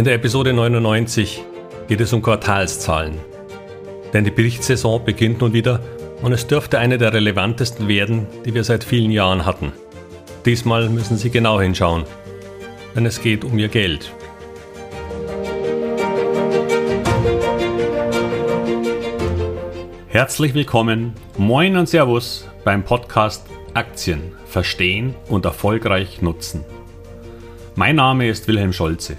In der Episode 99 geht es um Quartalszahlen. Denn die Berichtssaison beginnt nun wieder und es dürfte eine der relevantesten werden, die wir seit vielen Jahren hatten. Diesmal müssen Sie genau hinschauen, denn es geht um Ihr Geld. Herzlich willkommen, moin und Servus beim Podcast Aktien verstehen und erfolgreich nutzen. Mein Name ist Wilhelm Scholze.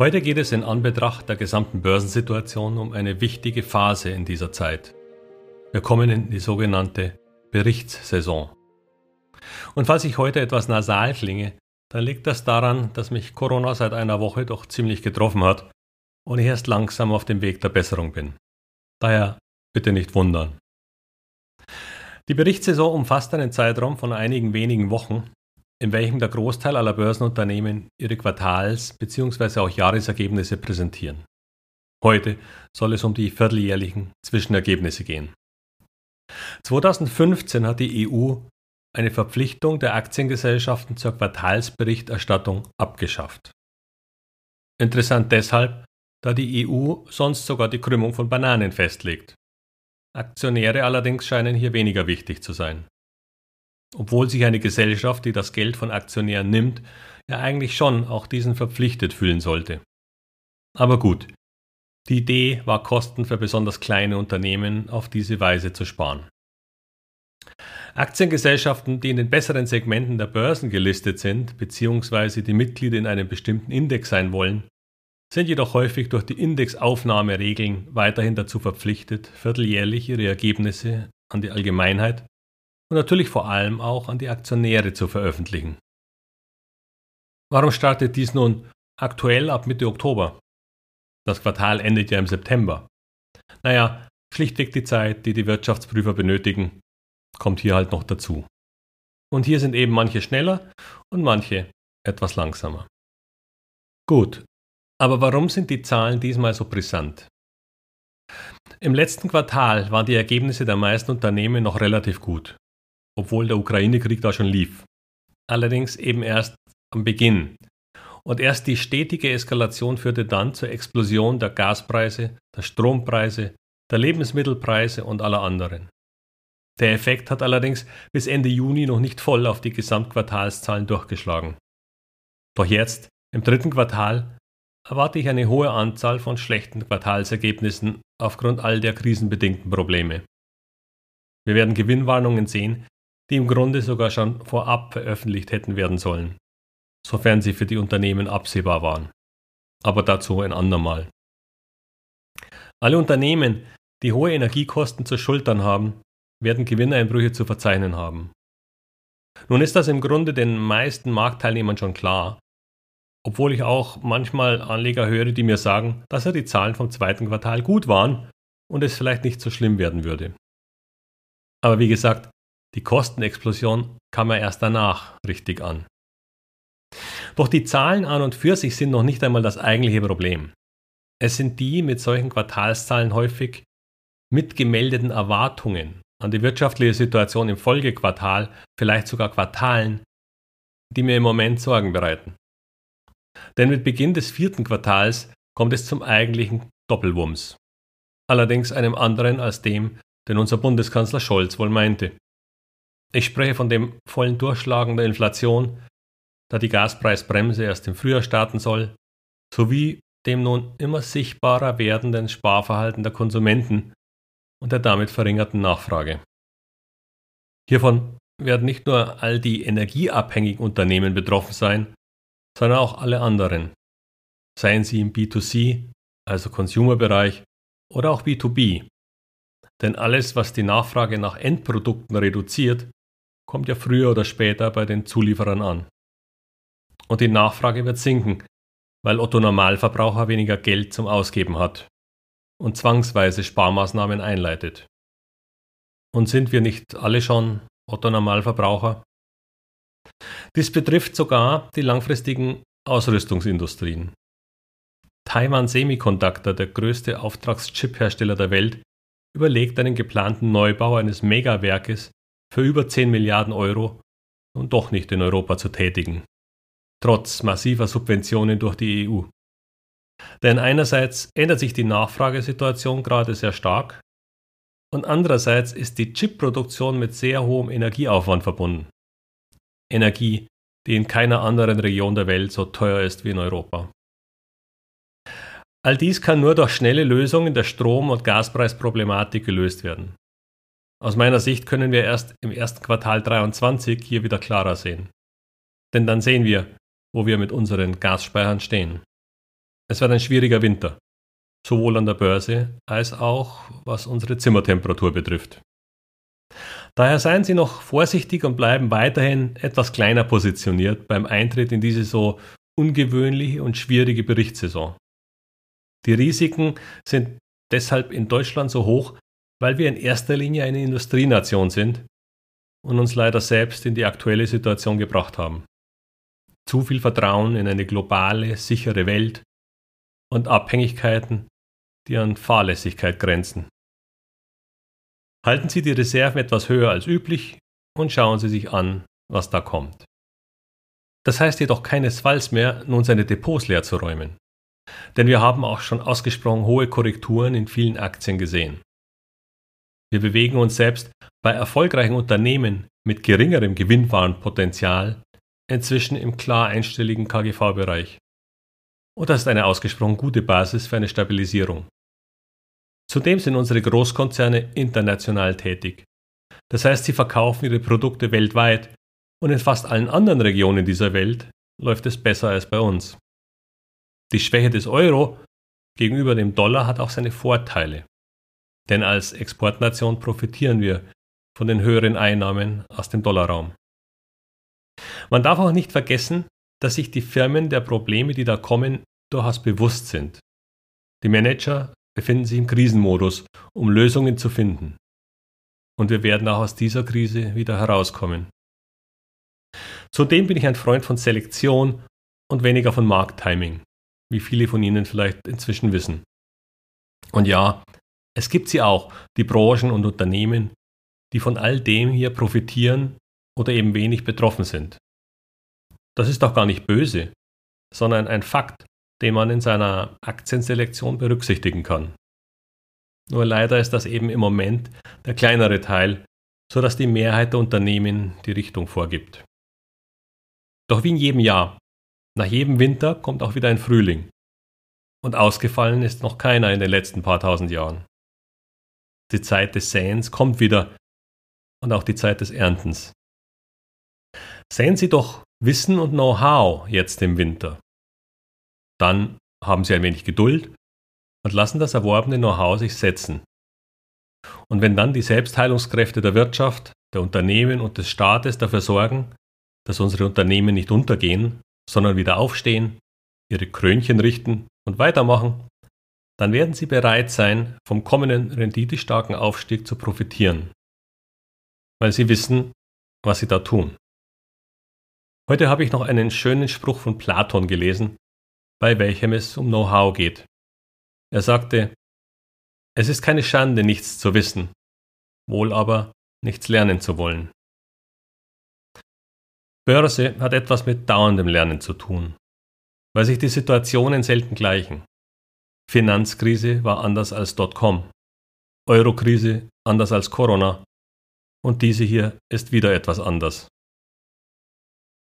Heute geht es in Anbetracht der gesamten Börsensituation um eine wichtige Phase in dieser Zeit. Wir kommen in die sogenannte Berichtssaison. Und falls ich heute etwas nasal klinge, dann liegt das daran, dass mich Corona seit einer Woche doch ziemlich getroffen hat und ich erst langsam auf dem Weg der Besserung bin. Daher bitte nicht wundern. Die Berichtssaison umfasst einen Zeitraum von einigen wenigen Wochen in welchem der Großteil aller Börsenunternehmen ihre Quartals- bzw. auch Jahresergebnisse präsentieren. Heute soll es um die vierteljährlichen Zwischenergebnisse gehen. 2015 hat die EU eine Verpflichtung der Aktiengesellschaften zur Quartalsberichterstattung abgeschafft. Interessant deshalb, da die EU sonst sogar die Krümmung von Bananen festlegt. Aktionäre allerdings scheinen hier weniger wichtig zu sein obwohl sich eine Gesellschaft, die das Geld von Aktionären nimmt, ja eigentlich schon auch diesen verpflichtet fühlen sollte. Aber gut, die Idee war Kosten für besonders kleine Unternehmen auf diese Weise zu sparen. Aktiengesellschaften, die in den besseren Segmenten der Börsen gelistet sind, beziehungsweise die Mitglieder in einem bestimmten Index sein wollen, sind jedoch häufig durch die Indexaufnahmeregeln weiterhin dazu verpflichtet, vierteljährlich ihre Ergebnisse an die Allgemeinheit und natürlich vor allem auch an die Aktionäre zu veröffentlichen. Warum startet dies nun aktuell ab Mitte Oktober? Das Quartal endet ja im September. Naja, schlichtweg die Zeit, die die Wirtschaftsprüfer benötigen, kommt hier halt noch dazu. Und hier sind eben manche schneller und manche etwas langsamer. Gut, aber warum sind die Zahlen diesmal so brisant? Im letzten Quartal waren die Ergebnisse der meisten Unternehmen noch relativ gut obwohl der Ukraine-Krieg da schon lief. Allerdings eben erst am Beginn. Und erst die stetige Eskalation führte dann zur Explosion der Gaspreise, der Strompreise, der Lebensmittelpreise und aller anderen. Der Effekt hat allerdings bis Ende Juni noch nicht voll auf die Gesamtquartalszahlen durchgeschlagen. Doch jetzt, im dritten Quartal, erwarte ich eine hohe Anzahl von schlechten Quartalsergebnissen aufgrund all der krisenbedingten Probleme. Wir werden Gewinnwarnungen sehen, die im Grunde sogar schon vorab veröffentlicht hätten werden sollen, sofern sie für die Unternehmen absehbar waren. Aber dazu ein andermal. Alle Unternehmen, die hohe Energiekosten zu schultern haben, werden Gewinneinbrüche zu verzeichnen haben. Nun ist das im Grunde den meisten Marktteilnehmern schon klar, obwohl ich auch manchmal Anleger höre, die mir sagen, dass ja die Zahlen vom zweiten Quartal gut waren und es vielleicht nicht so schlimm werden würde. Aber wie gesagt, die Kostenexplosion kam ja erst danach richtig an. Doch die Zahlen an und für sich sind noch nicht einmal das eigentliche Problem. Es sind die mit solchen Quartalszahlen häufig mitgemeldeten Erwartungen an die wirtschaftliche Situation im Folgequartal, vielleicht sogar Quartalen, die mir im Moment Sorgen bereiten. Denn mit Beginn des vierten Quartals kommt es zum eigentlichen Doppelwumms. Allerdings einem anderen als dem, den unser Bundeskanzler Scholz wohl meinte. Ich spreche von dem vollen Durchschlagen der Inflation, da die Gaspreisbremse erst im Frühjahr starten soll, sowie dem nun immer sichtbarer werdenden Sparverhalten der Konsumenten und der damit verringerten Nachfrage. Hiervon werden nicht nur all die energieabhängigen Unternehmen betroffen sein, sondern auch alle anderen, seien sie im B2C, also Consumer-Bereich, oder auch B2B. Denn alles, was die Nachfrage nach Endprodukten reduziert, kommt ja früher oder später bei den Zulieferern an. Und die Nachfrage wird sinken, weil Otto Normalverbraucher weniger Geld zum Ausgeben hat. und zwangsweise Sparmaßnahmen einleitet. Und sind wir nicht alle schon Otto Normalverbraucher? Dies betrifft sogar die langfristigen Ausrüstungsindustrien. Taiwan Semiconductor, der größte Auftragschip-Hersteller der Welt, überlegt einen geplanten Neubau eines Megawerkes für über 10 Milliarden Euro und doch nicht in Europa zu tätigen, trotz massiver Subventionen durch die EU. Denn einerseits ändert sich die Nachfragesituation gerade sehr stark und andererseits ist die Chipproduktion mit sehr hohem Energieaufwand verbunden. Energie, die in keiner anderen Region der Welt so teuer ist wie in Europa. All dies kann nur durch schnelle Lösungen der Strom- und Gaspreisproblematik gelöst werden. Aus meiner Sicht können wir erst im ersten Quartal 23 hier wieder klarer sehen. Denn dann sehen wir, wo wir mit unseren Gasspeichern stehen. Es wird ein schwieriger Winter, sowohl an der Börse als auch was unsere Zimmertemperatur betrifft. Daher seien Sie noch vorsichtig und bleiben weiterhin etwas kleiner positioniert beim Eintritt in diese so ungewöhnliche und schwierige Berichtssaison. Die Risiken sind deshalb in Deutschland so hoch, weil wir in erster Linie eine Industrienation sind und uns leider selbst in die aktuelle Situation gebracht haben. Zu viel Vertrauen in eine globale, sichere Welt und Abhängigkeiten, die an Fahrlässigkeit grenzen. Halten Sie die Reserven etwas höher als üblich und schauen Sie sich an, was da kommt. Das heißt jedoch keinesfalls mehr, nun seine Depots leer zu räumen. Denn wir haben auch schon ausgesprochen hohe Korrekturen in vielen Aktien gesehen. Wir bewegen uns selbst bei erfolgreichen Unternehmen mit geringerem Gewinnwarenpotenzial inzwischen im klar einstelligen KGV-Bereich. Und das ist eine ausgesprochen gute Basis für eine Stabilisierung. Zudem sind unsere Großkonzerne international tätig. Das heißt, sie verkaufen ihre Produkte weltweit und in fast allen anderen Regionen dieser Welt läuft es besser als bei uns. Die Schwäche des Euro gegenüber dem Dollar hat auch seine Vorteile. Denn als Exportnation profitieren wir von den höheren Einnahmen aus dem Dollarraum. Man darf auch nicht vergessen, dass sich die Firmen der Probleme, die da kommen, durchaus bewusst sind. Die Manager befinden sich im Krisenmodus, um Lösungen zu finden. Und wir werden auch aus dieser Krise wieder herauskommen. Zudem bin ich ein Freund von Selektion und weniger von Markttiming wie viele von Ihnen vielleicht inzwischen wissen. Und ja, es gibt sie auch, die Branchen und Unternehmen, die von all dem hier profitieren oder eben wenig betroffen sind. Das ist doch gar nicht böse, sondern ein Fakt, den man in seiner Aktienselektion berücksichtigen kann. Nur leider ist das eben im Moment der kleinere Teil, so dass die Mehrheit der Unternehmen die Richtung vorgibt. Doch wie in jedem Jahr nach jedem Winter kommt auch wieder ein Frühling. Und ausgefallen ist noch keiner in den letzten paar tausend Jahren. Die Zeit des Säens kommt wieder und auch die Zeit des Erntens. Säen Sie doch Wissen und Know-how jetzt im Winter. Dann haben Sie ein wenig Geduld und lassen das erworbene Know-how sich setzen. Und wenn dann die Selbstheilungskräfte der Wirtschaft, der Unternehmen und des Staates dafür sorgen, dass unsere Unternehmen nicht untergehen, sondern wieder aufstehen, ihre Krönchen richten und weitermachen, dann werden sie bereit sein, vom kommenden renditestarken Aufstieg zu profitieren, weil sie wissen, was sie da tun. Heute habe ich noch einen schönen Spruch von Platon gelesen, bei welchem es um Know-how geht. Er sagte, es ist keine Schande, nichts zu wissen, wohl aber nichts lernen zu wollen. Börse hat etwas mit dauerndem Lernen zu tun, weil sich die Situationen selten gleichen. Finanzkrise war anders als Dotcom, Eurokrise anders als Corona und diese hier ist wieder etwas anders.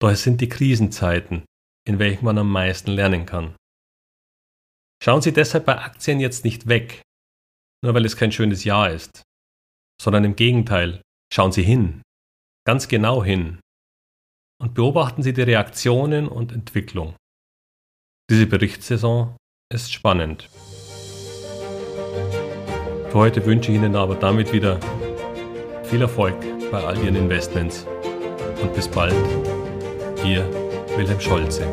Doch es sind die Krisenzeiten, in welchen man am meisten lernen kann. Schauen Sie deshalb bei Aktien jetzt nicht weg, nur weil es kein schönes Jahr ist, sondern im Gegenteil, schauen Sie hin, ganz genau hin, und beobachten Sie die Reaktionen und Entwicklung. Diese Berichtssaison ist spannend. Für heute wünsche ich Ihnen aber damit wieder viel Erfolg bei all Ihren Investments und bis bald, Ihr Wilhelm Scholze.